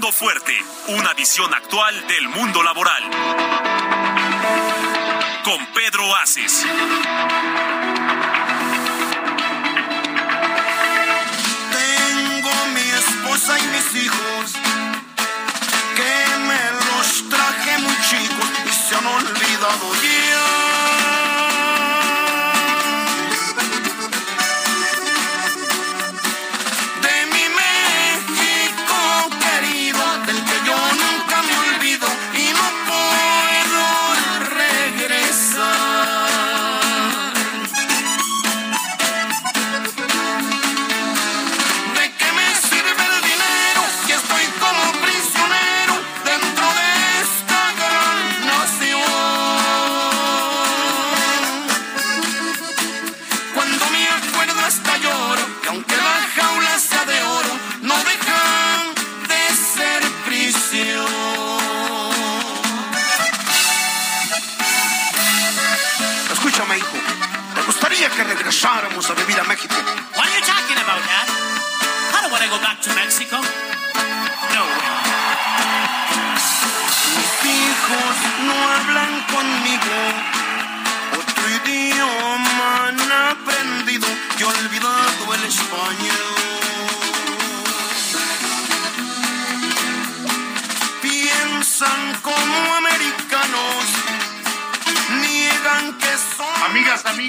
Fuerte, una visión actual del mundo laboral. Con Pedro Aces. Tengo mi esposa y mis hijos que me los traje muy chicos y se han olvidado ya.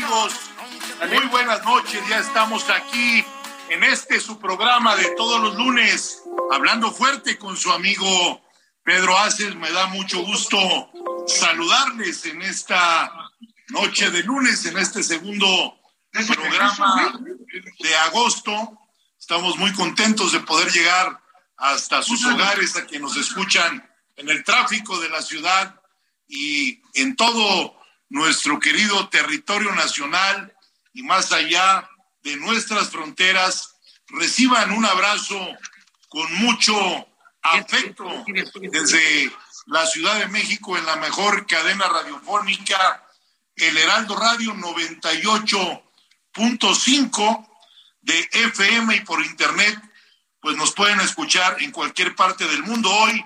Amigos, muy buenas noches. Ya estamos aquí en este su programa de todos los lunes, hablando fuerte con su amigo Pedro Aces. Me da mucho gusto saludarles en esta noche de lunes, en este segundo programa de agosto. Estamos muy contentos de poder llegar hasta sus hogares, a quienes nos escuchan en el tráfico de la ciudad y en todo nuestro querido territorio nacional y más allá de nuestras fronteras, reciban un abrazo con mucho afecto desde la Ciudad de México en la mejor cadena radiofónica, el Heraldo Radio 98.5 de FM y por internet, pues nos pueden escuchar en cualquier parte del mundo. Hoy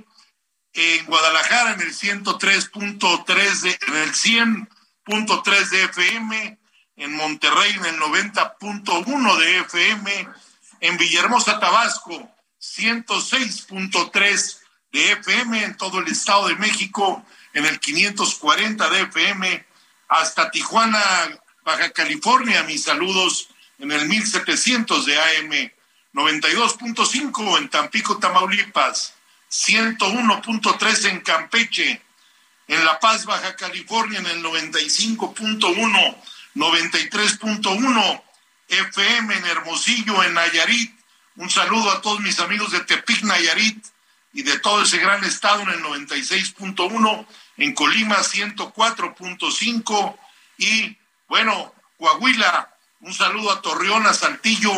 en Guadalajara en el 103.3 de en el 100.3 de FM, en Monterrey en el 90.1 de FM, en Villahermosa, Tabasco 106.3 de FM, en todo el Estado de México en el 540 de FM, hasta Tijuana, Baja California, mis saludos en el 1700 de AM, 92.5 en Tampico, Tamaulipas, 101.3 en Campeche, en La Paz, Baja California, en el 95.1, 93.1 FM en Hermosillo, en Nayarit. Un saludo a todos mis amigos de Tepic, Nayarit y de todo ese gran estado en el 96.1, en Colima 104.5 y bueno, Coahuila, un saludo a Torreón, a Saltillo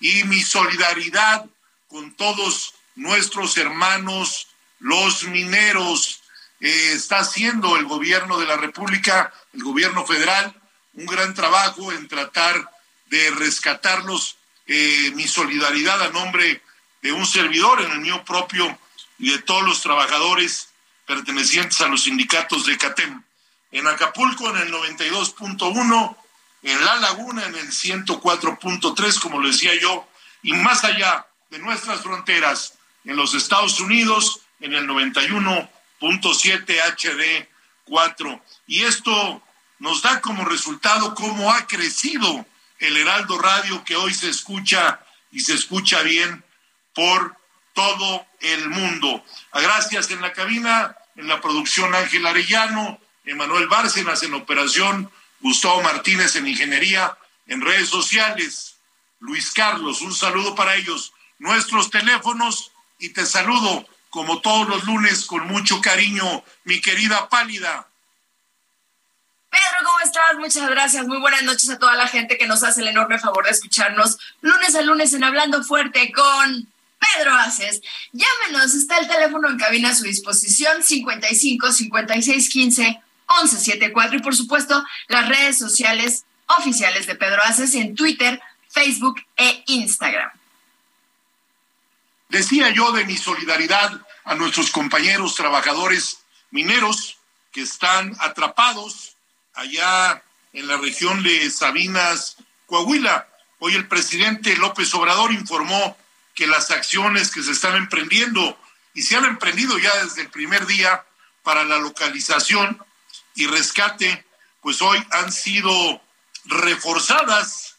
y mi solidaridad con todos nuestros hermanos, los mineros. Eh, está haciendo el gobierno de la República, el gobierno federal, un gran trabajo en tratar de rescatarlos. Eh, mi solidaridad a nombre de un servidor en el mío propio y de todos los trabajadores pertenecientes a los sindicatos de CATEM. En Acapulco en el 92.1, en La Laguna en el 104.3, como lo decía yo, y más allá de nuestras fronteras, en los Estados Unidos en el 91.7 HD4. Y esto nos da como resultado cómo ha crecido el Heraldo Radio que hoy se escucha y se escucha bien por todo el mundo. Gracias en la cabina, en la producción Ángel Arellano, Emanuel Bárcenas en operación, Gustavo Martínez en ingeniería, en redes sociales. Luis Carlos, un saludo para ellos. Nuestros teléfonos y te saludo como todos los lunes con mucho cariño, mi querida Pálida. Pedro, ¿cómo estás? Muchas gracias. Muy buenas noches a toda la gente que nos hace el enorme favor de escucharnos lunes a lunes en Hablando Fuerte con Pedro Aces. Llámenos, está el teléfono en cabina a su disposición, 55 56 15 11 74 y por supuesto las redes sociales oficiales de Pedro Aces en Twitter, Facebook e Instagram. Decía yo de mi solidaridad a nuestros compañeros trabajadores mineros que están atrapados allá en la región de Sabinas, Coahuila. Hoy el presidente López Obrador informó que las acciones que se están emprendiendo y se han emprendido ya desde el primer día para la localización y rescate, pues hoy han sido reforzadas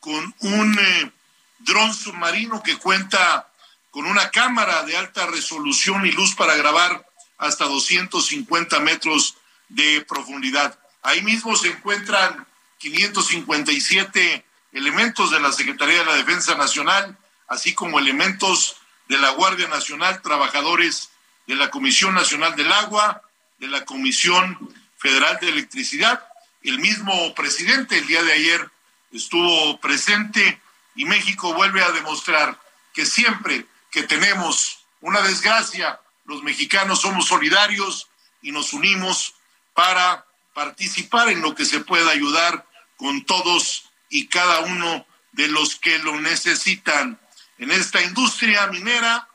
con un eh, dron submarino que cuenta con una cámara de alta resolución y luz para grabar hasta 250 metros de profundidad. Ahí mismo se encuentran 557 elementos de la Secretaría de la Defensa Nacional, así como elementos de la Guardia Nacional, trabajadores de la Comisión Nacional del Agua, de la Comisión Federal de Electricidad. El mismo presidente el día de ayer estuvo presente y México vuelve a demostrar que siempre que tenemos una desgracia, los mexicanos somos solidarios y nos unimos para participar en lo que se pueda ayudar con todos y cada uno de los que lo necesitan. En esta industria minera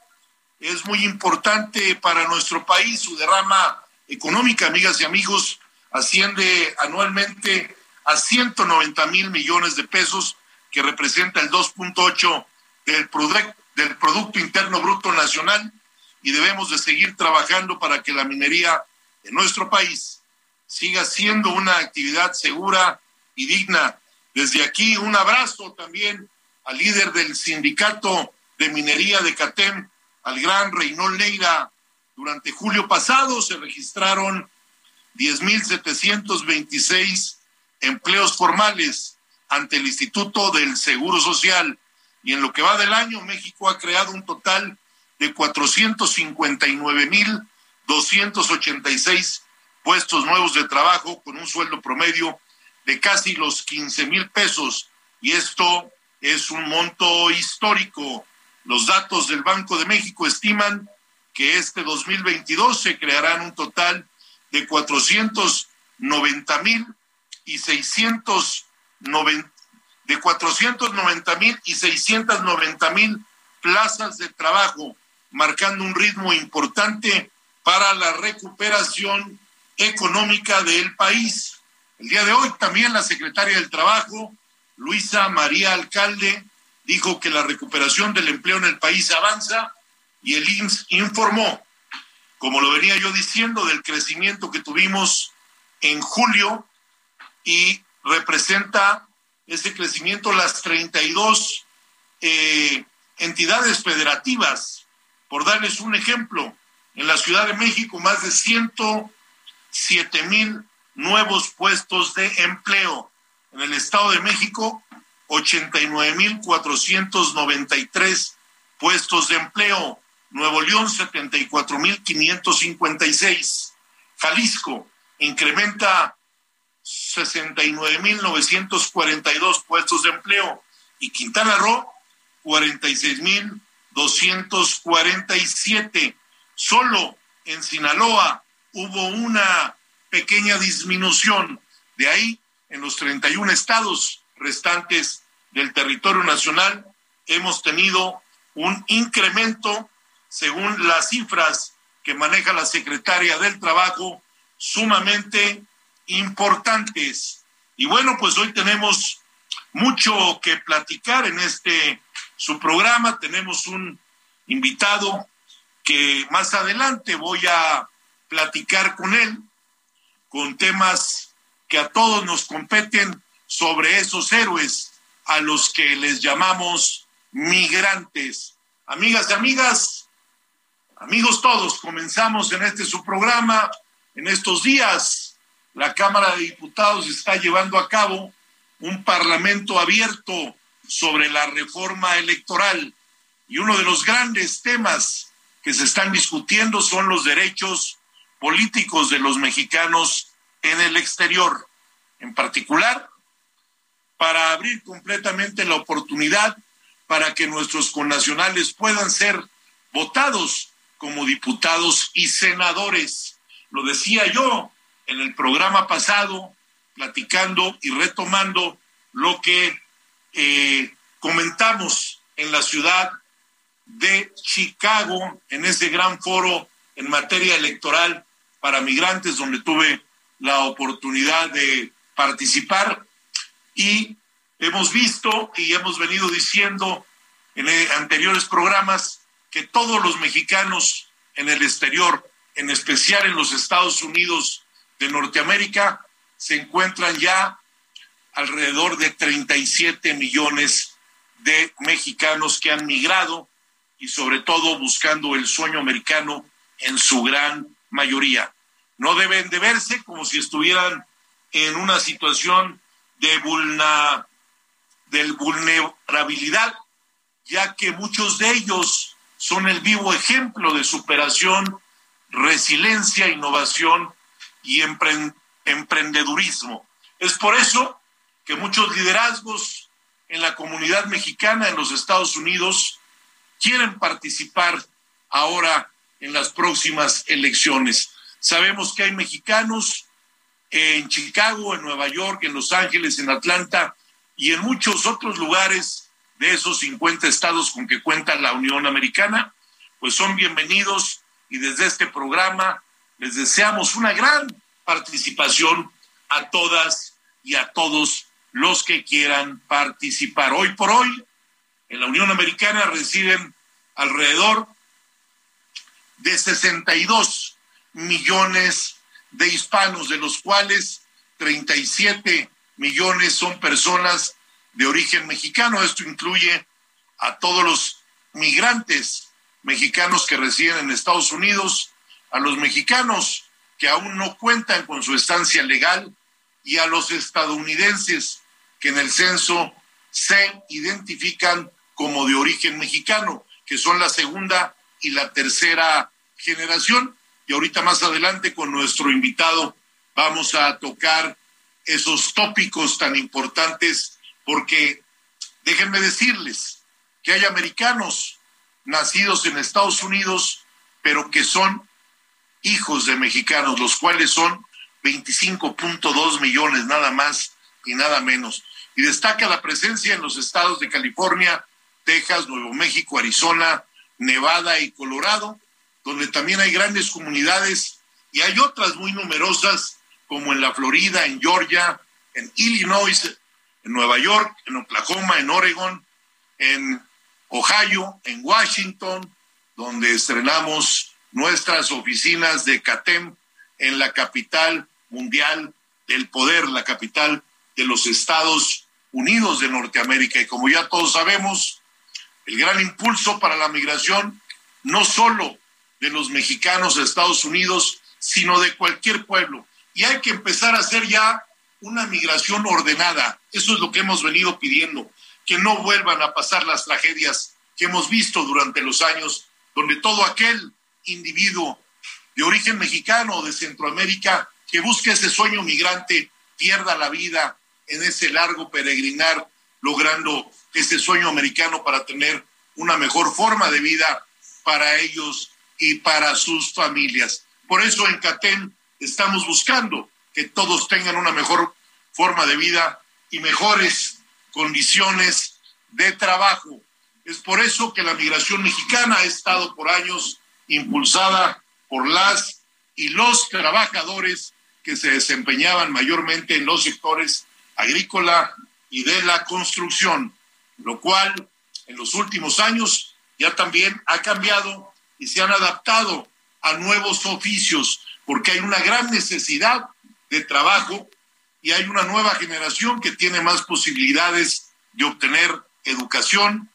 es muy importante para nuestro país, su derrama económica, amigas y amigos, asciende anualmente a 190 mil millones de pesos, que representa el 2.8 del, del Producto Interno Bruto Nacional y debemos de seguir trabajando para que la minería en nuestro país siga siendo una actividad segura y digna. Desde aquí un abrazo también al líder del sindicato de minería de CATEM, al gran Reynold Leira. Durante julio pasado se registraron 10.726 empleos formales ante el Instituto del Seguro Social y en lo que va del año, México ha creado un total de 459.286 puestos nuevos de trabajo con un sueldo promedio de casi los 15 mil pesos. Y esto es un monto histórico. Los datos del Banco de México estiman que este 2022 se crearán un total de 490 mil y 690 de 490 mil y 690 mil plazas de trabajo, marcando un ritmo importante para la recuperación económica del país. El día de hoy también la secretaria del Trabajo, Luisa María Alcalde, dijo que la recuperación del empleo en el país avanza y el IMSS informó, como lo venía yo diciendo, del crecimiento que tuvimos en julio y representa ese crecimiento las 32 eh, entidades federativas. Por darles un ejemplo, en la Ciudad de México más de 107 mil nuevos puestos de empleo. En el Estado de México, 89 mil 493 puestos de empleo. Nuevo León, 74 mil 556. Jalisco incrementa 69.942 puestos de empleo y Quintana Roo 46.247. Solo en Sinaloa hubo una pequeña disminución. De ahí, en los 31 estados restantes del territorio nacional, hemos tenido un incremento, según las cifras que maneja la secretaria del Trabajo, sumamente importantes. Y bueno, pues hoy tenemos mucho que platicar en este su programa. Tenemos un invitado que más adelante voy a platicar con él con temas que a todos nos competen sobre esos héroes a los que les llamamos migrantes. Amigas y amigas, amigos todos, comenzamos en este su programa en estos días la Cámara de Diputados está llevando a cabo un parlamento abierto sobre la reforma electoral. Y uno de los grandes temas que se están discutiendo son los derechos políticos de los mexicanos en el exterior. En particular, para abrir completamente la oportunidad para que nuestros connacionales puedan ser votados como diputados y senadores. Lo decía yo en el programa pasado, platicando y retomando lo que eh, comentamos en la ciudad de Chicago, en ese gran foro en materia electoral para migrantes, donde tuve la oportunidad de participar. Y hemos visto y hemos venido diciendo en anteriores programas que todos los mexicanos en el exterior, en especial en los Estados Unidos de Norteamérica, se encuentran ya alrededor de 37 millones de mexicanos que han migrado y sobre todo buscando el sueño americano en su gran mayoría. No deben de verse como si estuvieran en una situación de, de vulnerabilidad, ya que muchos de ellos son el vivo ejemplo de superación, resiliencia, innovación y emprendedurismo. Es por eso que muchos liderazgos en la comunidad mexicana en los Estados Unidos quieren participar ahora en las próximas elecciones. Sabemos que hay mexicanos en Chicago, en Nueva York, en Los Ángeles, en Atlanta y en muchos otros lugares de esos 50 estados con que cuenta la Unión Americana, pues son bienvenidos y desde este programa les deseamos una gran participación a todas y a todos los que quieran participar. Hoy por hoy, en la Unión Americana residen alrededor de 62 millones de hispanos, de los cuales 37 millones son personas de origen mexicano. Esto incluye a todos los migrantes mexicanos que residen en Estados Unidos, a los mexicanos que aún no cuentan con su estancia legal y a los estadounidenses que en el censo se identifican como de origen mexicano, que son la segunda y la tercera generación. Y ahorita más adelante con nuestro invitado vamos a tocar esos tópicos tan importantes porque déjenme decirles que hay americanos nacidos en Estados Unidos pero que son hijos de mexicanos, los cuales son 25.2 millones nada más y nada menos. Y destaca la presencia en los estados de California, Texas, Nuevo México, Arizona, Nevada y Colorado, donde también hay grandes comunidades y hay otras muy numerosas como en la Florida, en Georgia, en Illinois, en Nueva York, en Oklahoma, en Oregon, en Ohio, en Washington, donde estrenamos nuestras oficinas de CATEM en la capital mundial del poder, la capital de los Estados Unidos de Norteamérica. Y como ya todos sabemos, el gran impulso para la migración no solo de los mexicanos a Estados Unidos, sino de cualquier pueblo. Y hay que empezar a hacer ya una migración ordenada. Eso es lo que hemos venido pidiendo, que no vuelvan a pasar las tragedias que hemos visto durante los años, donde todo aquel individuo de origen mexicano o de Centroamérica que busque ese sueño migrante pierda la vida en ese largo peregrinar, logrando ese sueño americano para tener una mejor forma de vida para ellos y para sus familias. Por eso en CATEM estamos buscando que todos tengan una mejor forma de vida y mejores condiciones de trabajo. Es por eso que la migración mexicana ha estado por años impulsada por las y los trabajadores que se desempeñaban mayormente en los sectores agrícola y de la construcción, lo cual en los últimos años ya también ha cambiado y se han adaptado a nuevos oficios, porque hay una gran necesidad de trabajo y hay una nueva generación que tiene más posibilidades de obtener educación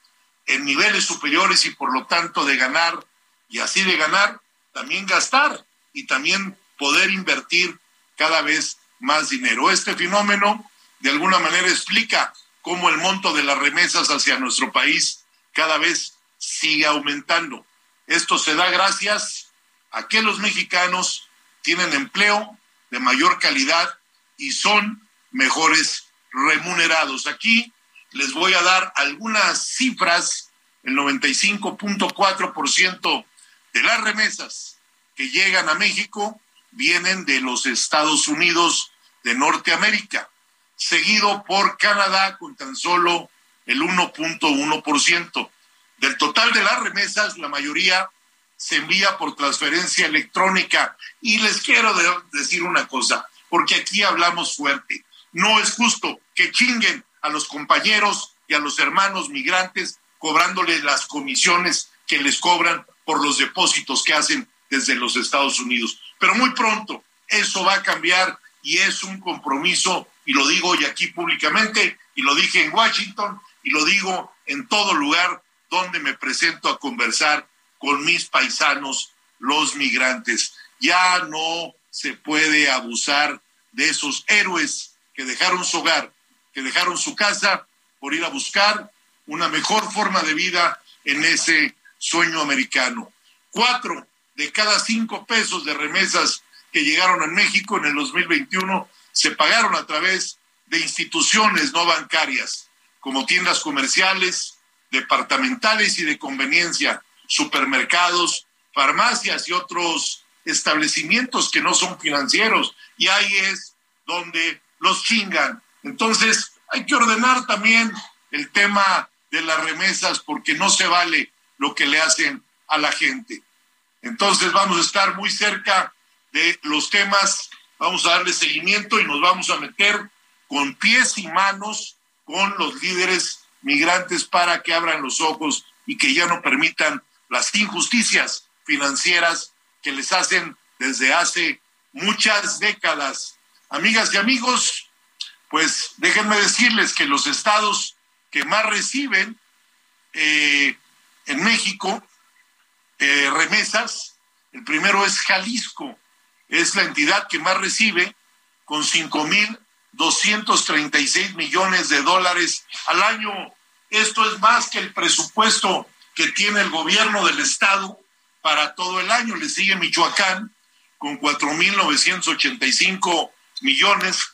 en niveles superiores y por lo tanto de ganar y así de ganar, también gastar y también poder invertir cada vez más dinero. Este fenómeno de alguna manera explica cómo el monto de las remesas hacia nuestro país cada vez sigue aumentando. Esto se da gracias a que los mexicanos tienen empleo de mayor calidad y son mejores remunerados. Aquí les voy a dar algunas cifras. El 95.4% de las remesas que llegan a México vienen de los Estados Unidos de Norteamérica, seguido por Canadá con tan solo el 1.1%. Del total de las remesas, la mayoría se envía por transferencia electrónica. Y les quiero decir una cosa, porque aquí hablamos fuerte. No es justo que chinguen a los compañeros y a los hermanos migrantes cobrándoles las comisiones que les cobran por los depósitos que hacen desde los Estados Unidos. Pero muy pronto eso va a cambiar y es un compromiso, y lo digo hoy aquí públicamente, y lo dije en Washington, y lo digo en todo lugar donde me presento a conversar con mis paisanos, los migrantes. Ya no se puede abusar de esos héroes que dejaron su hogar, que dejaron su casa por ir a buscar una mejor forma de vida en ese sueño americano. Cuatro de cada cinco pesos de remesas que llegaron a México en el 2021 se pagaron a través de instituciones no bancarias, como tiendas comerciales, departamentales y de conveniencia, supermercados, farmacias y otros establecimientos que no son financieros. Y ahí es donde los chingan. Entonces, hay que ordenar también el tema de las remesas porque no se vale lo que le hacen a la gente. Entonces, vamos a estar muy cerca de los temas, vamos a darle seguimiento y nos vamos a meter con pies y manos con los líderes migrantes para que abran los ojos y que ya no permitan las injusticias financieras que les hacen desde hace muchas décadas. Amigas y amigos, pues déjenme decirles que los estados que más reciben eh, en México eh, remesas, el primero es Jalisco, es la entidad que más recibe con 5.236 millones de dólares al año. Esto es más que el presupuesto que tiene el gobierno del estado para todo el año. Le sigue Michoacán con 4.985 millones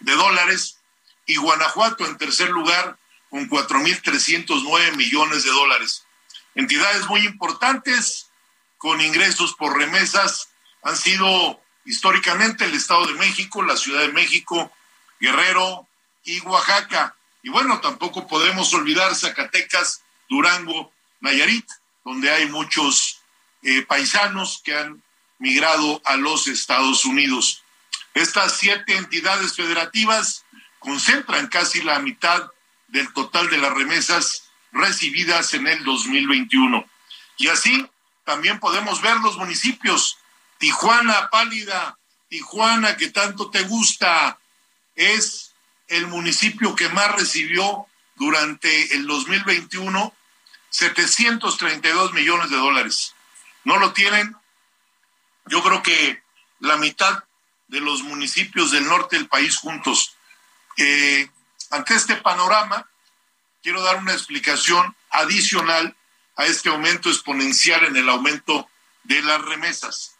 de dólares y Guanajuato en tercer lugar con 4.309 millones de dólares. Entidades muy importantes con ingresos por remesas han sido históricamente el Estado de México, la Ciudad de México, Guerrero y Oaxaca. Y bueno, tampoco podemos olvidar Zacatecas, Durango, Nayarit, donde hay muchos eh, paisanos que han migrado a los Estados Unidos. Estas siete entidades federativas concentran casi la mitad del total de las remesas recibidas en el 2021. Y así también podemos ver los municipios Tijuana pálida, Tijuana que tanto te gusta, es el municipio que más recibió durante el 2021 732 millones de dólares. No lo tienen, yo creo que la mitad de los municipios del norte del país juntos. Eh, ante este panorama, quiero dar una explicación adicional a este aumento exponencial en el aumento de las remesas.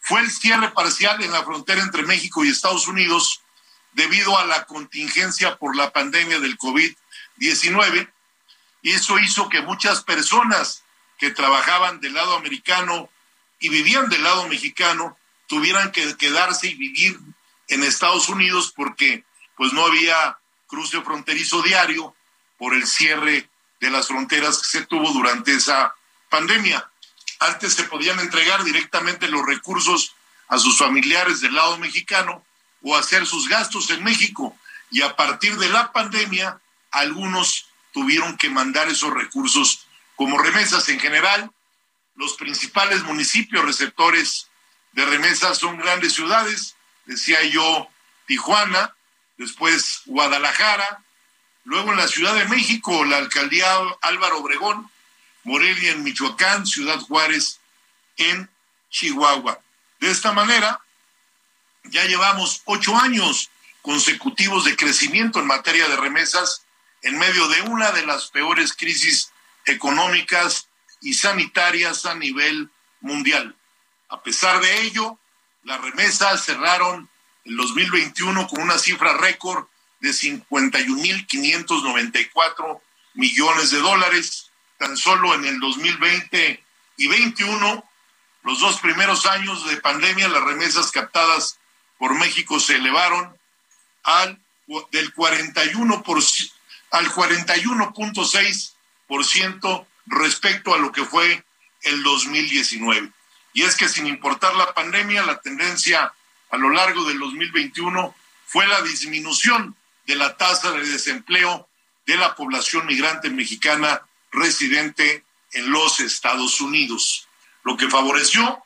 Fue el cierre parcial en la frontera entre México y Estados Unidos debido a la contingencia por la pandemia del COVID-19 y eso hizo que muchas personas que trabajaban del lado americano y vivían del lado mexicano tuvieran que quedarse y vivir en Estados Unidos porque pues no había cruce fronterizo diario por el cierre de las fronteras que se tuvo durante esa pandemia. Antes se podían entregar directamente los recursos a sus familiares del lado mexicano o hacer sus gastos en México. Y a partir de la pandemia, algunos tuvieron que mandar esos recursos como remesas en general. Los principales municipios receptores de remesas son grandes ciudades, decía yo, Tijuana, después Guadalajara, luego en la Ciudad de México, la alcaldía Álvaro Obregón, Morelia en Michoacán, Ciudad Juárez en Chihuahua. De esta manera, ya llevamos ocho años consecutivos de crecimiento en materia de remesas en medio de una de las peores crisis económicas y sanitarias a nivel mundial. A pesar de ello, las remesas cerraron el 2021 con una cifra récord de 51.594 millones de dólares. Tan solo en el 2020 y 21, los dos primeros años de pandemia, las remesas captadas por México se elevaron al del 41 al 41.6% respecto a lo que fue el 2019. Y es que sin importar la pandemia, la tendencia a lo largo del 2021 fue la disminución de la tasa de desempleo de la población migrante mexicana residente en los Estados Unidos, lo que favoreció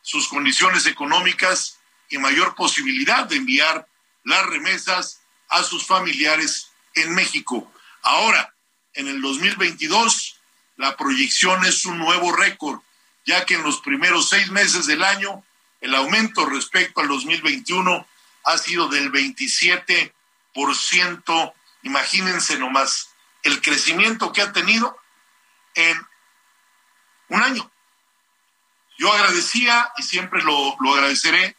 sus condiciones económicas y mayor posibilidad de enviar las remesas a sus familiares en México. Ahora, en el 2022, la proyección es un nuevo récord, ya que en los primeros seis meses del año, el aumento respecto al 2021 ha sido del 27%. Imagínense nomás el crecimiento que ha tenido en un año. Yo agradecía, y siempre lo, lo agradeceré,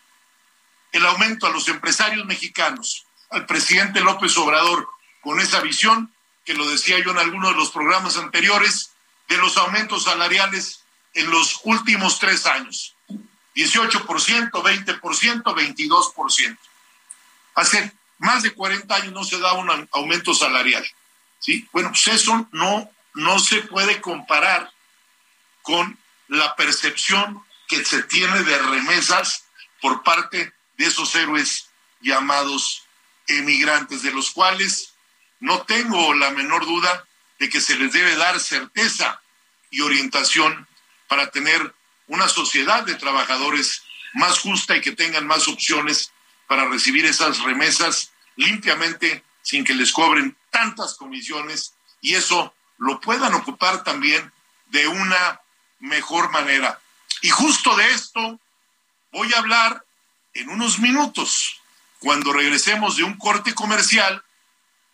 el aumento a los empresarios mexicanos, al presidente López Obrador, con esa visión, que lo decía yo en algunos de los programas anteriores, de los aumentos salariales en los últimos tres años. 18%, 20%, 22%. Hace más de 40 años no se da un aumento salarial. ¿sí? Bueno, pues eso no, no se puede comparar con la percepción que se tiene de remesas por parte de esos héroes llamados emigrantes, de los cuales no tengo la menor duda de que se les debe dar certeza y orientación para tener una sociedad de trabajadores más justa y que tengan más opciones para recibir esas remesas limpiamente sin que les cobren tantas comisiones y eso lo puedan ocupar también de una mejor manera. Y justo de esto voy a hablar en unos minutos, cuando regresemos de un corte comercial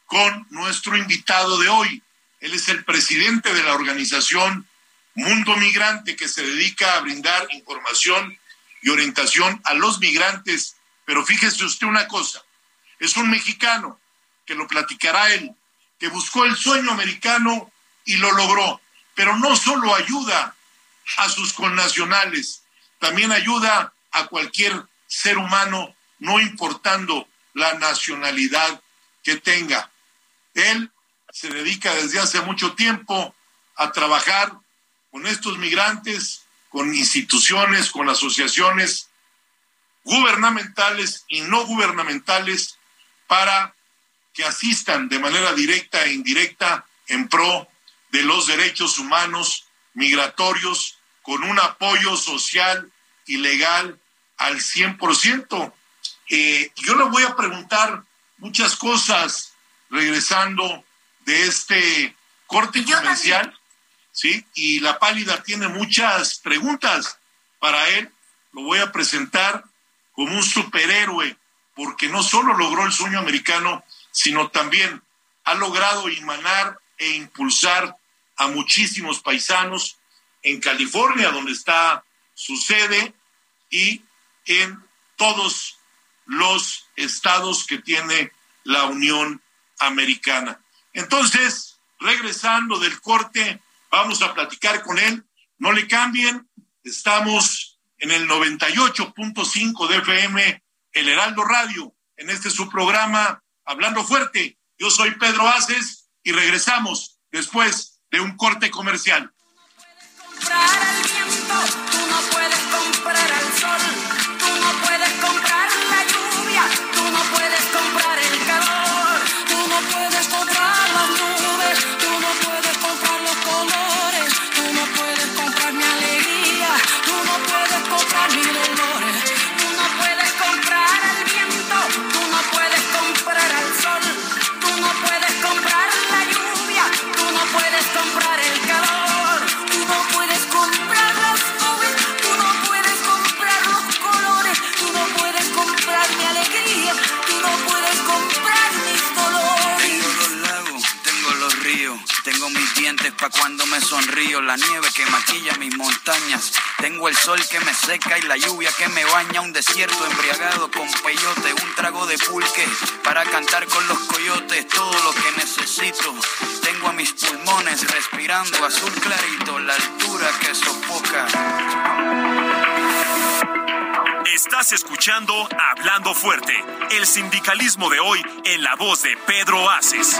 con nuestro invitado de hoy. Él es el presidente de la organización Mundo Migrante, que se dedica a brindar información y orientación a los migrantes. Pero fíjese usted una cosa, es un mexicano, que lo platicará él, que buscó el sueño americano y lo logró. Pero no solo ayuda a sus connacionales, también ayuda a cualquier ser humano, no importando la nacionalidad que tenga. Él se dedica desde hace mucho tiempo a trabajar con estos migrantes, con instituciones, con asociaciones gubernamentales y no gubernamentales para que asistan de manera directa e indirecta en pro de los derechos humanos migratorios con un apoyo social y legal al 100%. Eh, yo le voy a preguntar muchas cosas regresando de este corte comercial, ¿sí? Y la pálida tiene muchas preguntas para él. Lo voy a presentar como un superhéroe, porque no solo logró el sueño americano, sino también ha logrado emanar e impulsar a muchísimos paisanos en California, donde está su sede, y en todos los estados que tiene la Unión Americana. Entonces, regresando del corte, vamos a platicar con él. No le cambien, estamos en el 98.5 de FM, el Heraldo Radio, en este su programa Hablando Fuerte. Yo soy Pedro Aces y regresamos después de un corte comercial. Tengo cuando me sonrío, la nieve que maquilla mis montañas. Tengo el sol que me seca y la lluvia que me baña. Un desierto embriagado con peyote, un trago de pulque para cantar con los coyotes. Todo lo que necesito. Tengo a mis pulmones respirando azul clarito, la altura que sofoca. Estás escuchando Hablando Fuerte, el sindicalismo de hoy en la voz de Pedro Aces.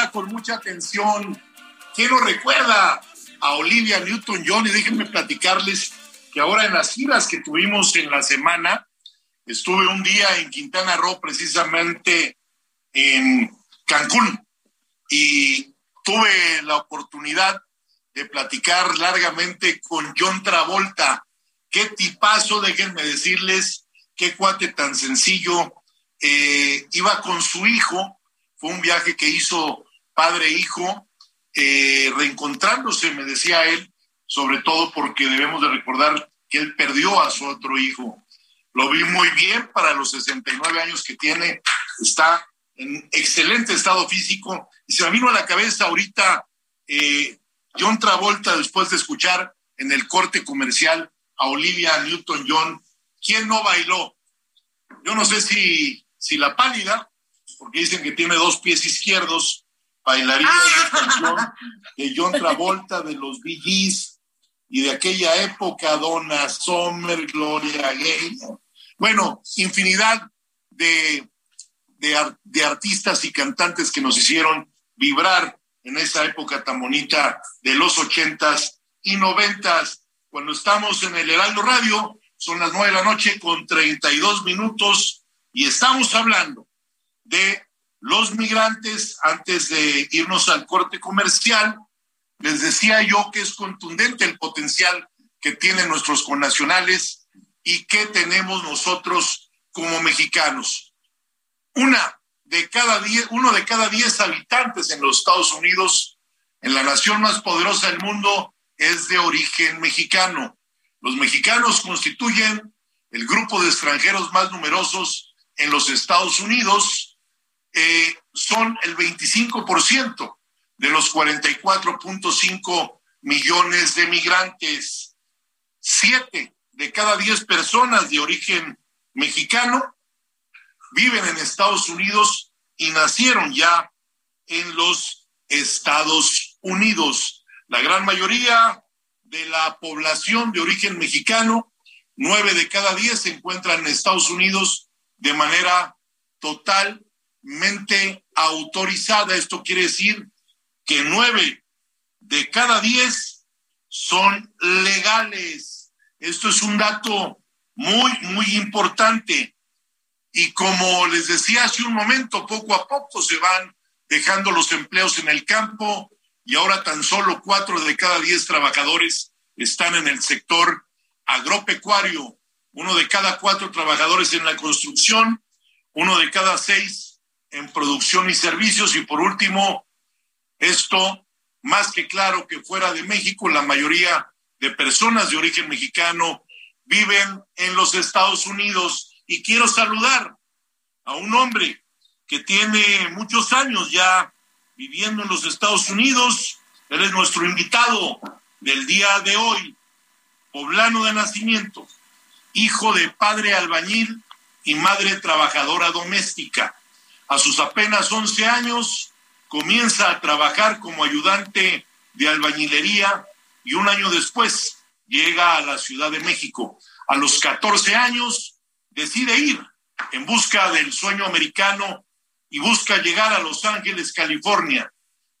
Escuchaba con mucha atención. ¿Quién nos recuerda a Olivia Newton-John? Y déjenme platicarles que ahora en las giras que tuvimos en la semana, estuve un día en Quintana Roo, precisamente en Cancún, y tuve la oportunidad de platicar largamente con John Travolta. Qué tipazo, déjenme decirles, qué cuate tan sencillo. Eh, iba con su hijo, fue un viaje que hizo padre-hijo, eh, reencontrándose, me decía él, sobre todo porque debemos de recordar que él perdió a su otro hijo. Lo vi muy bien para los 69 años que tiene, está en excelente estado físico. Y se me vino a la cabeza ahorita eh, John Travolta, después de escuchar en el corte comercial a Olivia Newton-John, ¿quién no bailó? Yo no sé si, si la pálida, porque dicen que tiene dos pies izquierdos, bailaría esa canción de John Travolta, de los Bee Gees, y de aquella época, Donna Summer, Gloria Gaynor. Bueno, infinidad de, de, de, artistas y cantantes que nos hicieron vibrar en esa época tan bonita de los ochentas y noventas. Cuando estamos en el Heraldo Radio, son las nueve de la noche con 32 minutos y estamos hablando de los migrantes antes de irnos al corte comercial les decía yo que es contundente el potencial que tienen nuestros connacionales y que tenemos nosotros como mexicanos. Una de cada diez, uno de cada diez habitantes en los Estados Unidos, en la nación más poderosa del mundo, es de origen mexicano. Los mexicanos constituyen el grupo de extranjeros más numerosos en los Estados Unidos. Eh, son el 25% de los 44.5 millones de migrantes, siete de cada diez personas de origen mexicano viven en Estados Unidos y nacieron ya en los Estados Unidos. La gran mayoría de la población de origen mexicano, nueve de cada diez se encuentran en Estados Unidos de manera totalmente autorizada. Esto quiere decir que nueve de cada diez son legales. Esto es un dato muy, muy importante. Y como les decía hace un momento, poco a poco se van dejando los empleos en el campo y ahora tan solo cuatro de cada diez trabajadores están en el sector agropecuario, uno de cada cuatro trabajadores en la construcción, uno de cada seis en producción y servicios y por último, esto, más que claro que fuera de México, la mayoría de personas de origen mexicano viven en los Estados Unidos. Y quiero saludar a un hombre que tiene muchos años ya viviendo en los Estados Unidos, Él es nuestro invitado del día de hoy, poblano de nacimiento, hijo de padre albañil y madre trabajadora doméstica. A sus apenas 11 años comienza a trabajar como ayudante de albañilería y un año después llega a la Ciudad de México. A los 14 años decide ir en busca del sueño americano y busca llegar a Los Ángeles, California.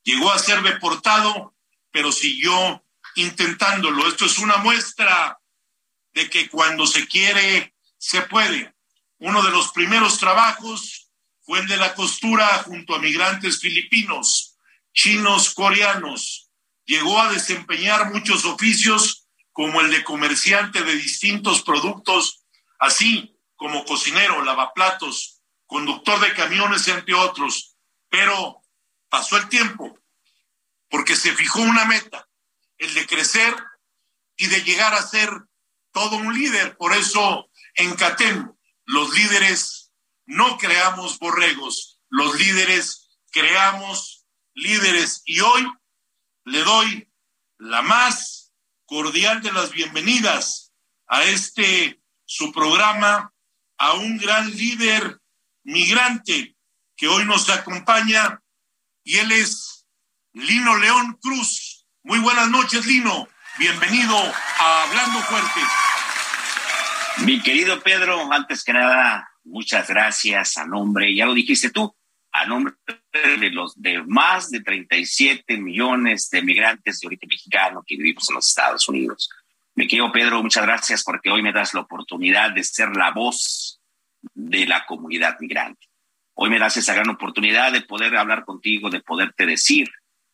Llegó a ser deportado, pero siguió intentándolo. Esto es una muestra de que cuando se quiere, se puede. Uno de los primeros trabajos fue el de la costura junto a migrantes filipinos, chinos, coreanos. Llegó a desempeñar muchos oficios como el de comerciante de distintos productos, así como cocinero, lavaplatos, conductor de camiones, entre otros, pero pasó el tiempo porque se fijó una meta, el de crecer y de llegar a ser todo un líder. Por eso en CATEM los líderes no creamos borregos, los líderes creamos líderes. Y hoy le doy la más cordial de las bienvenidas a este su programa, a un gran líder migrante que hoy nos acompaña y él es Lino León Cruz. Muy buenas noches, Lino. Bienvenido a Hablando Fuerte. Mi querido Pedro, antes que nada, muchas gracias a nombre, ya lo dijiste tú, a nombre de los de más de 37 millones de migrantes de origen mexicano que vivimos en los Estados Unidos. Mi querido Pedro, muchas gracias porque hoy me das la oportunidad de ser la voz de la comunidad migrante. Hoy me das esa gran oportunidad de poder hablar contigo, de poderte decir,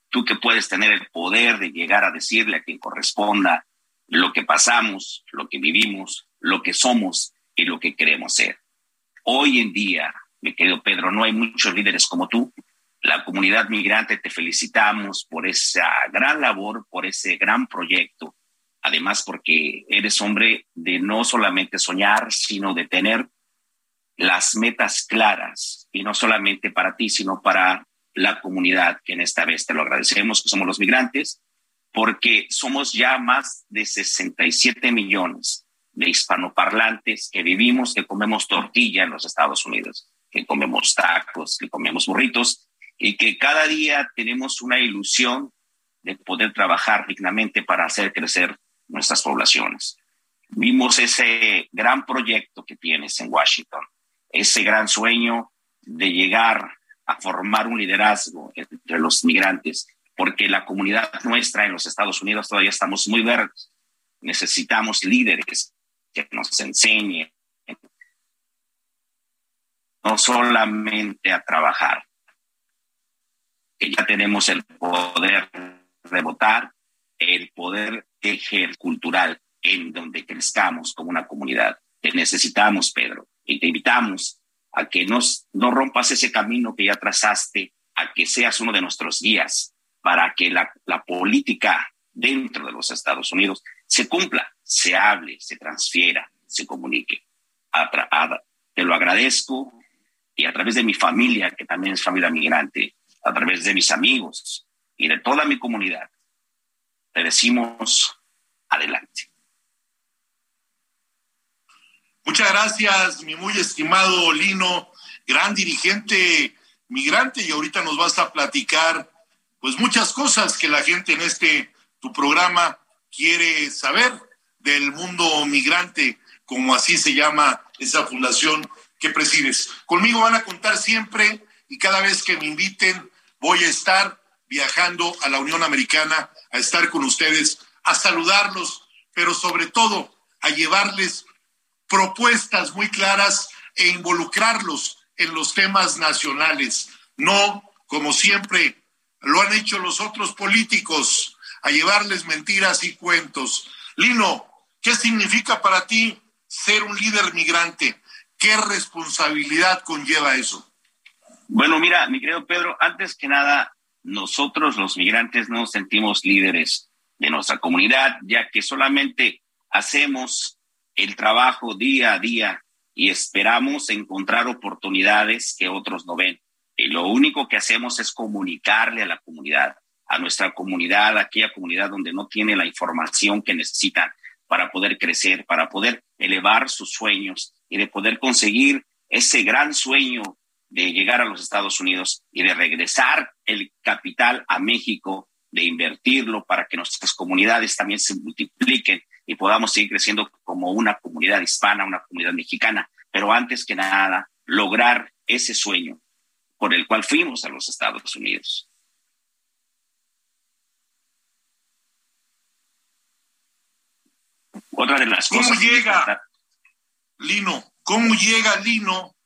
tú que puedes tener el poder de llegar a decirle a quien corresponda lo que pasamos, lo que vivimos, lo que somos y lo que queremos ser. Hoy en día, mi querido Pedro, no hay muchos líderes como tú. La comunidad migrante te felicitamos por esa gran labor, por ese gran proyecto. Además, porque eres hombre de no solamente soñar, sino de tener las metas claras y no solamente para ti, sino para la comunidad, que en esta vez te lo agradecemos, que somos los migrantes, porque somos ya más de 67 millones de hispanoparlantes que vivimos, que comemos tortilla en los Estados Unidos, que comemos tacos, que comemos burritos y que cada día tenemos una ilusión de poder trabajar dignamente para hacer crecer nuestras poblaciones. Vimos ese gran proyecto que tienes en Washington, ese gran sueño de llegar a formar un liderazgo entre los migrantes, porque la comunidad nuestra en los Estados Unidos todavía estamos muy verdes. Necesitamos líderes que nos enseñen no solamente a trabajar, que ya tenemos el poder de votar, el poder ejer cultural en donde crezcamos como una comunidad. que necesitamos, Pedro y te invitamos a que nos, no rompas ese camino que ya trazaste, a que seas uno de nuestros guías para que la, la política dentro de los Estados Unidos se cumpla, se hable, se transfiera, se comunique. te lo agradezco y a través de mi familia, que también es familia migrante, a través de mis amigos y de toda mi comunidad, te decimos adelante. Muchas gracias, mi muy estimado Lino, gran dirigente migrante, y ahorita nos vas a platicar pues muchas cosas que la gente en este tu programa quiere saber del mundo migrante, como así se llama esa fundación que presides. Conmigo van a contar siempre y cada vez que me inviten voy a estar viajando a la Unión Americana, a estar con ustedes, a saludarlos, pero sobre todo a llevarles propuestas muy claras e involucrarlos en los temas nacionales, no como siempre lo han hecho los otros políticos, a llevarles mentiras y cuentos. Lino, ¿qué significa para ti ser un líder migrante? ¿Qué responsabilidad conlleva eso? Bueno, mira, mi querido Pedro, antes que nada, nosotros los migrantes no nos sentimos líderes de nuestra comunidad, ya que solamente hacemos el trabajo día a día y esperamos encontrar oportunidades que otros no ven. Y lo único que hacemos es comunicarle a la comunidad a nuestra comunidad, aquella comunidad donde no tiene la información que necesitan para poder crecer, para poder elevar sus sueños y de poder conseguir ese gran sueño de llegar a los Estados Unidos y de regresar el capital a México, de invertirlo para que nuestras comunidades también se multipliquen y podamos seguir creciendo como una comunidad hispana, una comunidad mexicana, pero antes que nada, lograr ese sueño por el cual fuimos a los Estados Unidos. Otra de las ¿Cómo cosas. llega, Lino? ¿Cómo llega Lino?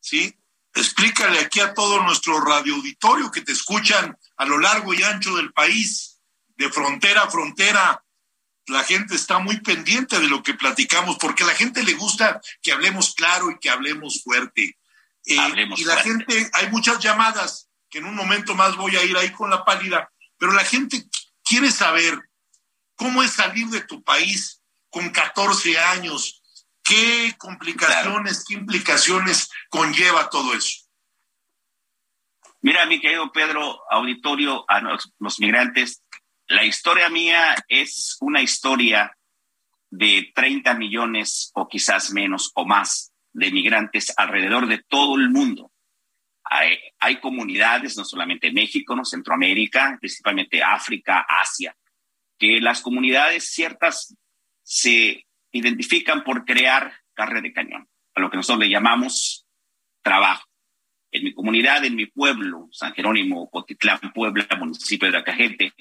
¿Sí? Explícale aquí a todo nuestro radioauditorio que te escuchan a lo largo y ancho del país, de frontera a frontera. La gente está muy pendiente de lo que platicamos, porque a la gente le gusta que hablemos claro y que hablemos fuerte. Eh, Hablemos y la fuerte. gente, hay muchas llamadas que en un momento más voy a ir ahí con la pálida, pero la gente quiere saber cómo es salir de tu país con 14 años, qué complicaciones, qué implicaciones conlleva todo eso. Mira, mi querido Pedro, auditorio, a los, los migrantes, la historia mía es una historia de 30 millones o quizás menos o más de migrantes alrededor de todo el mundo. Hay, hay comunidades, no solamente en México, no Centroamérica, principalmente África, Asia, que las comunidades ciertas se identifican por crear carne de cañón, a lo que nosotros le llamamos trabajo en mi comunidad, en mi pueblo, San Jerónimo, Cotitlán, Puebla, municipio de Acajete,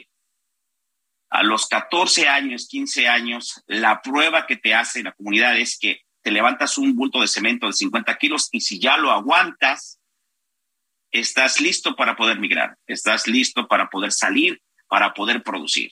a los 14 años, 15 años, la prueba que te hace la comunidad es que te levantas un bulto de cemento de 50 kilos y si ya lo aguantas, estás listo para poder migrar, estás listo para poder salir, para poder producir.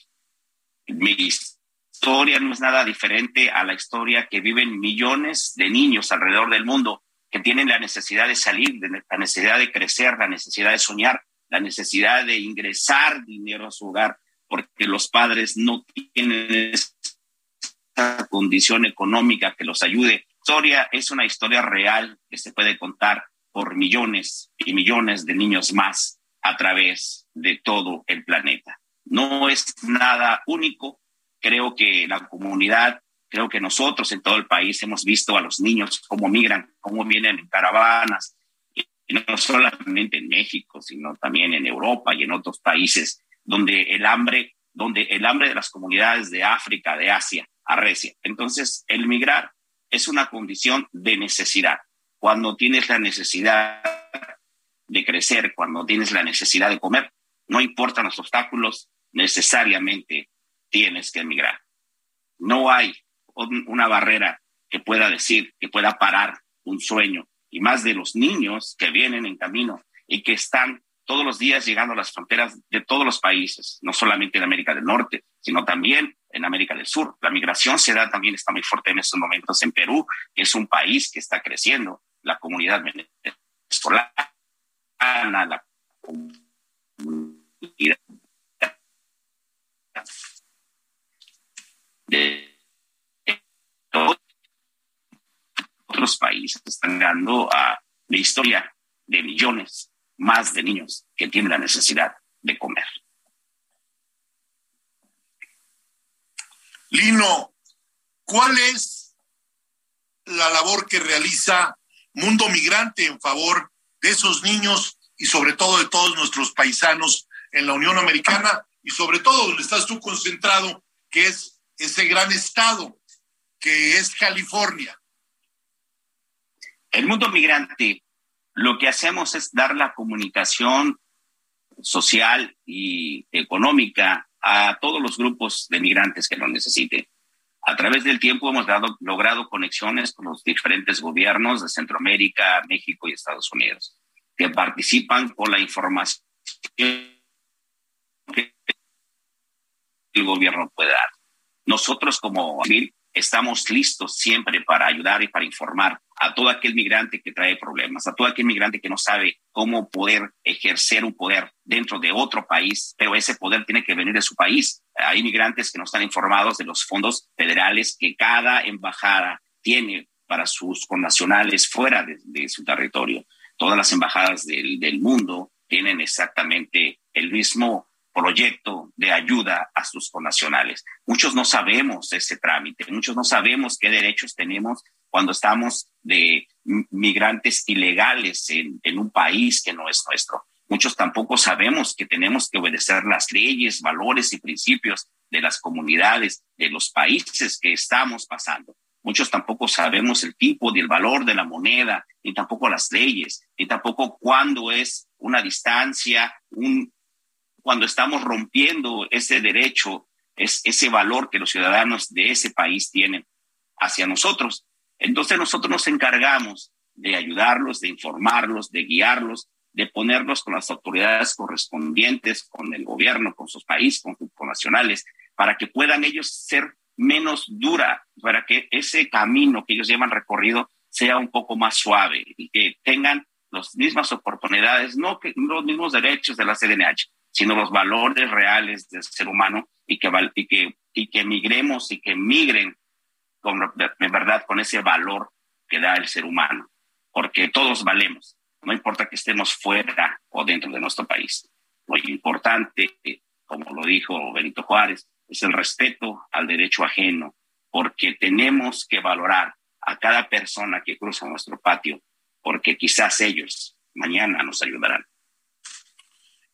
Mi historia no es nada diferente a la historia que viven millones de niños alrededor del mundo que tienen la necesidad de salir, la necesidad de crecer, la necesidad de soñar, la necesidad de ingresar dinero a su hogar, porque los padres no tienen esa condición económica que los ayude. Historia es una historia real que se puede contar por millones y millones de niños más a través de todo el planeta. No es nada único. Creo que la comunidad Creo que nosotros en todo el país hemos visto a los niños cómo migran, cómo vienen en caravanas, y no solamente en México, sino también en Europa y en otros países donde el hambre, donde el hambre de las comunidades de África, de Asia, arrecia. Entonces, el migrar es una condición de necesidad. Cuando tienes la necesidad de crecer, cuando tienes la necesidad de comer, no importan los obstáculos, necesariamente tienes que emigrar. No hay una barrera que pueda decir, que pueda parar un sueño, y más de los niños que vienen en camino y que están todos los días llegando a las fronteras de todos los países, no solamente en América del Norte, sino también en América del Sur. La migración se da también, está muy fuerte en estos momentos en Perú, que es un país que está creciendo, la comunidad venezolana, la comunidad de otros países están dando a la historia de millones más de niños que tienen la necesidad de comer. Lino, ¿cuál es la labor que realiza Mundo Migrante en favor de esos niños y sobre todo de todos nuestros paisanos en la Unión Americana y sobre todo donde estás tú concentrado, que es ese gran estado que es California? El mundo migrante, lo que hacemos es dar la comunicación social y económica a todos los grupos de migrantes que lo necesiten. A través del tiempo hemos logrado conexiones con los diferentes gobiernos de Centroamérica, México y Estados Unidos, que participan con la información que el gobierno puede dar. Nosotros como civil estamos listos siempre para ayudar y para informar a todo aquel migrante que trae problemas, a todo aquel migrante que no sabe cómo poder ejercer un poder dentro de otro país, pero ese poder tiene que venir de su país. Hay migrantes que no están informados de los fondos federales que cada embajada tiene para sus connacionales fuera de, su territorio. Todas las embajadas del mundo tienen exactamente el mismo proyecto de ayuda a sus connacionales. Muchos no sabemos ese trámite, muchos no sabemos qué derechos tenemos cuando estamos de migrantes ilegales en, en un país que no es nuestro. Muchos tampoco sabemos que tenemos que obedecer las leyes, valores y principios de las comunidades, de los países que estamos pasando. Muchos tampoco sabemos el tipo y el valor de la moneda, ni tampoco las leyes, ni tampoco cuándo es una distancia, un, cuando estamos rompiendo ese derecho, es ese valor que los ciudadanos de ese país tienen hacia nosotros. Entonces nosotros nos encargamos de ayudarlos, de informarlos, de guiarlos, de ponerlos con las autoridades correspondientes, con el gobierno, con sus países, con sus nacionales, para que puedan ellos ser menos dura, para que ese camino que ellos llevan recorrido sea un poco más suave y que tengan las mismas oportunidades, no que los mismos derechos de la CDNH, sino los valores reales del ser humano y que, y que, y que migremos y que migren con, de verdad con ese valor que da el ser humano, porque todos valemos, no importa que estemos fuera o dentro de nuestro país. Lo importante, como lo dijo Benito Juárez, es el respeto al derecho ajeno, porque tenemos que valorar a cada persona que cruza nuestro patio, porque quizás ellos mañana nos ayudarán.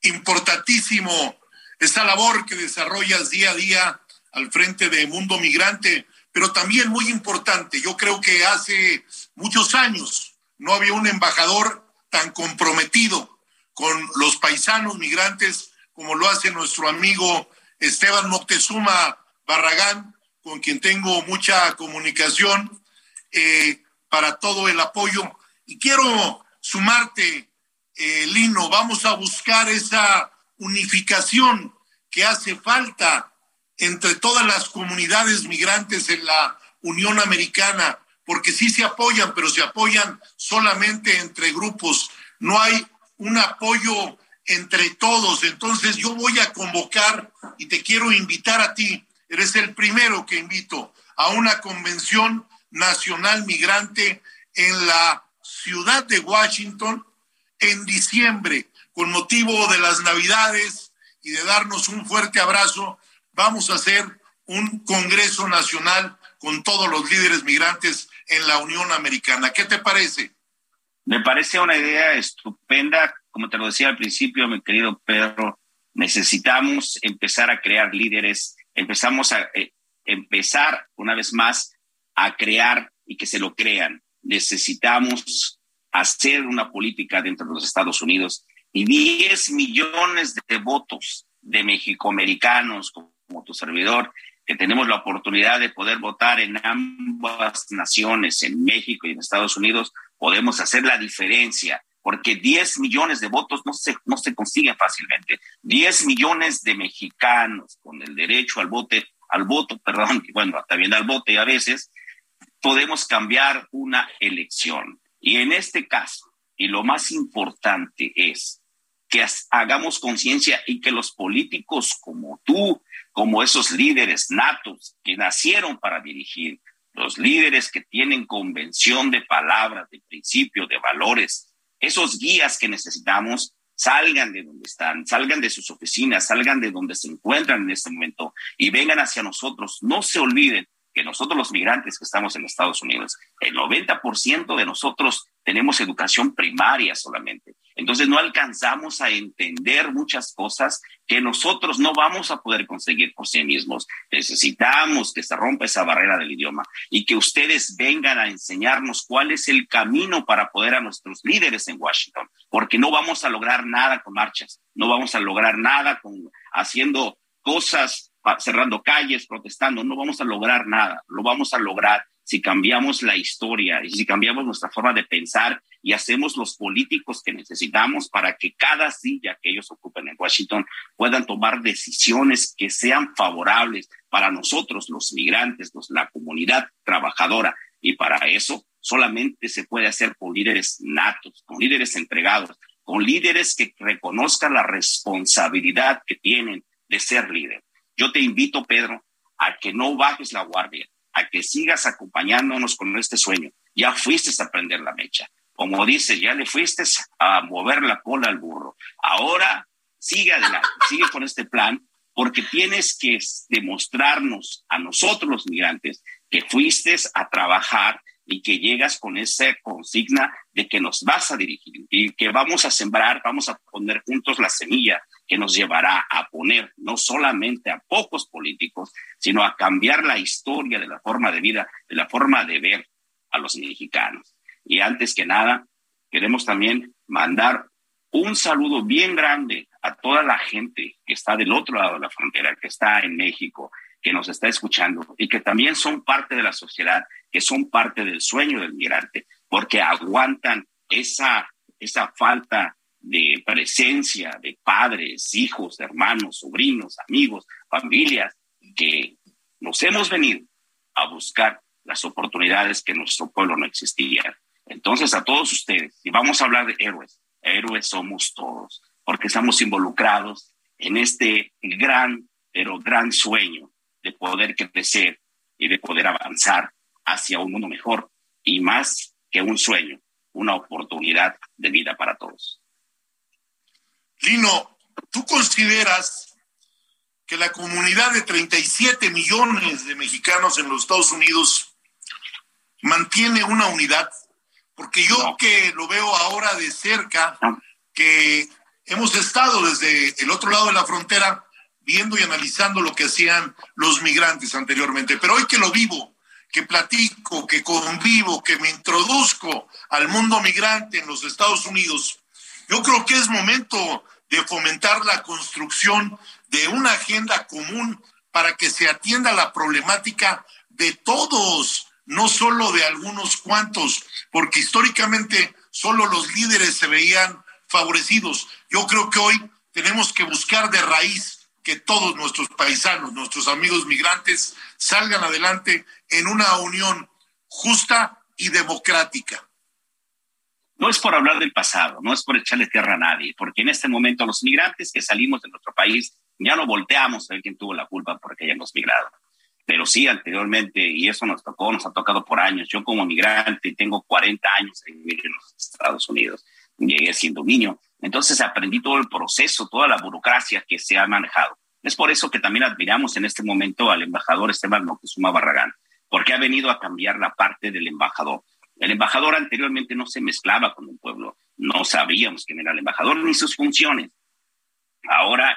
Importantísimo esta labor que desarrollas día a día al frente de Mundo Migrante, pero también muy importante, yo creo que hace muchos años no había un embajador tan comprometido con los paisanos migrantes como lo hace nuestro amigo Esteban Moctezuma Barragán, con quien tengo mucha comunicación, eh, para todo el apoyo. Y quiero sumarte, eh, Lino, vamos a buscar esa unificación que hace falta entre todas las comunidades migrantes en la Unión Americana, porque sí se apoyan, pero se apoyan solamente entre grupos. No hay un apoyo entre todos. Entonces yo voy a convocar y te quiero invitar a ti, eres el primero que invito a una convención nacional migrante en la ciudad de Washington en diciembre, con motivo de las Navidades y de darnos un fuerte abrazo. Vamos a hacer un Congreso Nacional con todos los líderes migrantes en la Unión Americana. ¿Qué te parece? Me parece una idea estupenda como te lo decía al principio, mi querido Pedro, necesitamos empezar a crear líderes, empezamos a eh, empezar una vez más a crear y que se lo crean. Necesitamos hacer una política dentro de los Estados Unidos y 10 millones de votos de mexicoamericanos como tu servidor, que tenemos la oportunidad de poder votar en ambas naciones, en México y en Estados Unidos, podemos hacer la diferencia porque 10 millones de votos no se, no se consiguen fácilmente. 10 millones de mexicanos con el derecho al voto, al voto, perdón, bueno, también al voto a veces, podemos cambiar una elección. Y en este caso, y lo más importante es que hagamos conciencia y que los políticos como tú, como esos líderes natos que nacieron para dirigir, los líderes que tienen convención de palabras, de principios, de valores, esos guías que necesitamos salgan de donde están, salgan de sus oficinas, salgan de donde se encuentran en este momento y vengan hacia nosotros. No se olviden que nosotros los migrantes que estamos en Estados Unidos, el 90% de nosotros tenemos educación primaria solamente. Entonces no alcanzamos a entender muchas cosas que nosotros no vamos a poder conseguir por sí mismos. Necesitamos que se rompa esa barrera del idioma y que ustedes vengan a enseñarnos cuál es el camino para poder a nuestros líderes en Washington, porque no vamos a lograr nada con marchas, no vamos a lograr nada con haciendo cosas cerrando calles, protestando, no vamos a lograr nada, lo vamos a lograr si cambiamos la historia y si cambiamos nuestra forma de pensar y hacemos los políticos que necesitamos para que cada silla que ellos ocupen en Washington puedan tomar decisiones que sean favorables para nosotros, los migrantes, la comunidad trabajadora. Y para eso solamente se puede hacer con líderes natos, con líderes entregados, con líderes que reconozcan la responsabilidad que tienen de ser líder. Yo te invito, Pedro, a que no bajes la guardia, a que sigas acompañándonos con este sueño. Ya fuiste a prender la mecha. Como dice, ya le fuiste a mover la cola al burro. Ahora sigue adelante, sigue con este plan, porque tienes que demostrarnos a nosotros los migrantes que fuiste a trabajar y que llegas con esa consigna de que nos vas a dirigir y que vamos a sembrar, vamos a poner juntos la semilla que nos llevará a poner no solamente a pocos políticos, sino a cambiar la historia de la forma de vida, de la forma de ver a los mexicanos. Y antes que nada, queremos también mandar un saludo bien grande a toda la gente que está del otro lado de la frontera, que está en México, que nos está escuchando y que también son parte de la sociedad, que son parte del sueño del migrante, porque aguantan esa, esa falta de presencia de padres, hijos, hermanos, sobrinos, amigos, familias, que nos hemos venido a buscar las oportunidades que en nuestro pueblo no existían. Entonces, a todos ustedes, y vamos a hablar de héroes, héroes somos todos, porque estamos involucrados en este gran, pero gran sueño de poder crecer y de poder avanzar hacia un mundo mejor y más que un sueño, una oportunidad de vida para todos. Lino, ¿tú consideras que la comunidad de 37 millones de mexicanos en los Estados Unidos mantiene una unidad? Porque yo que lo veo ahora de cerca, que hemos estado desde el otro lado de la frontera viendo y analizando lo que hacían los migrantes anteriormente, pero hoy que lo vivo, que platico, que convivo, que me introduzco al mundo migrante en los Estados Unidos, yo creo que es momento de fomentar la construcción de una agenda común para que se atienda la problemática de todos, no solo de algunos cuantos, porque históricamente solo los líderes se veían favorecidos. Yo creo que hoy tenemos que buscar de raíz que todos nuestros paisanos, nuestros amigos migrantes, salgan adelante en una unión justa y democrática. No es por hablar del pasado, no es por echarle tierra a nadie, porque en este momento los migrantes que salimos de nuestro país ya no volteamos a ver quién tuvo la culpa porque hayamos migrado. Pero sí, anteriormente, y eso nos tocó, nos ha tocado por años. Yo como migrante tengo 40 años vivir en los Estados Unidos. Llegué siendo niño. Entonces aprendí todo el proceso, toda la burocracia que se ha manejado. Es por eso que también admiramos en este momento al embajador Esteban Moctezuma Barragán, porque ha venido a cambiar la parte del embajador. El embajador anteriormente no se mezclaba con el pueblo, no sabíamos quién era el embajador ni sus funciones. Ahora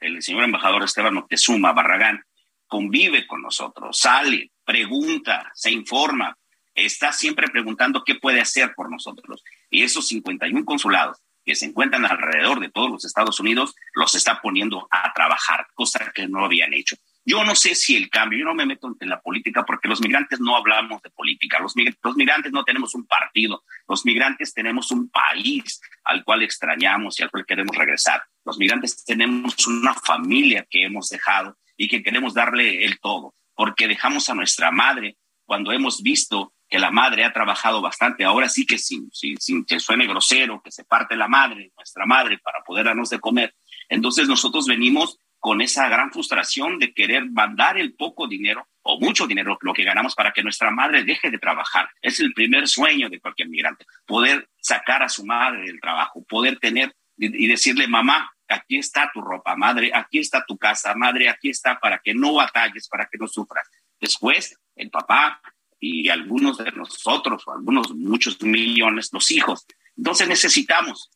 el, señor embajador Esteban Moctezuma Barragán convive con nosotros, sale, pregunta, se informa, está siempre preguntando qué puede hacer por nosotros. Y esos 51 consulados que se encuentran alrededor de todos los Estados Unidos los está poniendo a trabajar, cosa que no habían hecho. Yo no sé si el cambio, yo no me meto en la política porque los migrantes no hablamos de política, los, migrantes no tenemos un partido, los migrantes tenemos un país al cual extrañamos y al cual queremos regresar. Los migrantes tenemos una familia que hemos dejado y que queremos darle el todo, porque dejamos a nuestra madre cuando hemos visto que la madre ha trabajado bastante, ahora sí que sin, sin, que suene grosero, que se parte la madre, nuestra madre, para poder darnos de comer. Entonces nosotros venimos con esa gran frustración de querer mandar el poco dinero o mucho dinero, lo que ganamos para que nuestra madre deje de trabajar. Es el primer sueño de cualquier migrante, poder sacar a su madre del trabajo, poder tener y decirle, mamá, aquí está tu ropa, madre, aquí está tu casa, madre, aquí está para que no batalles, para que no sufras. Después, el papá y algunos de nosotros, o algunos, muchos millones, los hijos. Entonces necesitamos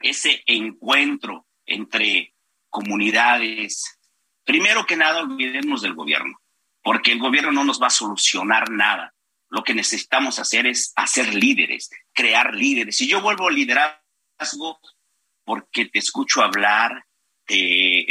ese encuentro entre comunidades. Primero que nada, olvidemos del gobierno, porque el gobierno no nos va a solucionar nada. Lo que necesitamos hacer es hacer líderes, crear líderes. Y yo vuelvo al liderazgo porque te escucho hablar,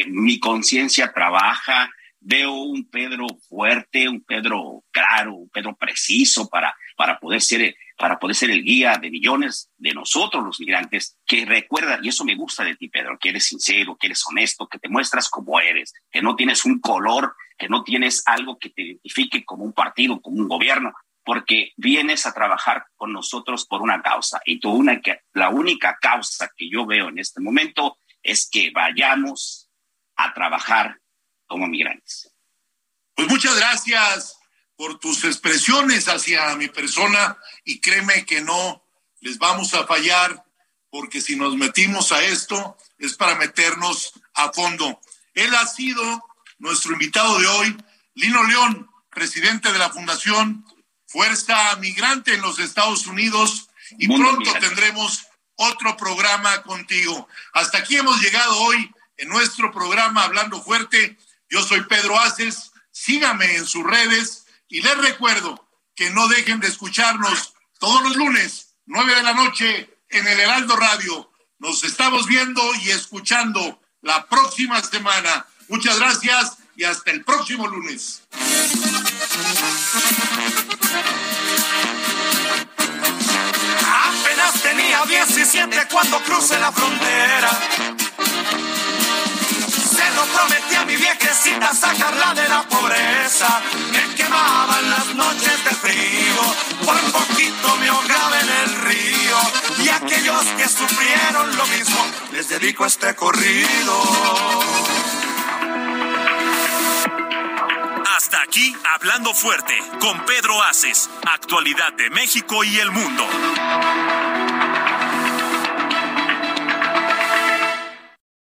mi conciencia trabaja, veo un Pedro fuerte, un Pedro claro, un Pedro preciso para, para poder ser para poder ser el guía de millones de nosotros los migrantes, que recuerda, y eso me gusta de ti, Pedro, que eres sincero, que eres honesto, que te muestras como eres, que no tienes un color, que no tienes algo que te identifique como un partido, como un gobierno, porque vienes a trabajar con nosotros por una causa. Y tú una, la única causa que yo veo en este momento es que vayamos a trabajar como migrantes. Pues muchas gracias por tus expresiones hacia mi persona y créeme que no les vamos a fallar porque si nos metimos a esto es para meternos a fondo. Él ha sido nuestro invitado de hoy, Lino León, presidente de la Fundación Fuerza Migrante en los Estados Unidos, y pronto tendremos otro programa contigo. Hasta aquí hemos llegado hoy en nuestro programa Hablando Fuerte. Yo soy Pedro Aces, sígame en sus redes y les recuerdo que no dejen de escucharnos todos los lunes, nueve de la noche, en el Heraldo Radio. Nos estamos viendo y escuchando la próxima semana. Muchas gracias y hasta el próximo lunes. Apenas tenía 17 cuando crucé la frontera. Se lo prometí a mi viejecita sacarla de la pobreza. Me quemaban las noches de frío, por poquito me ahogaba en el río. Y aquellos que sufrieron lo mismo, les dedico este corrido. Hasta aquí, hablando fuerte, con Pedro Aces, actualidad de México y el mundo.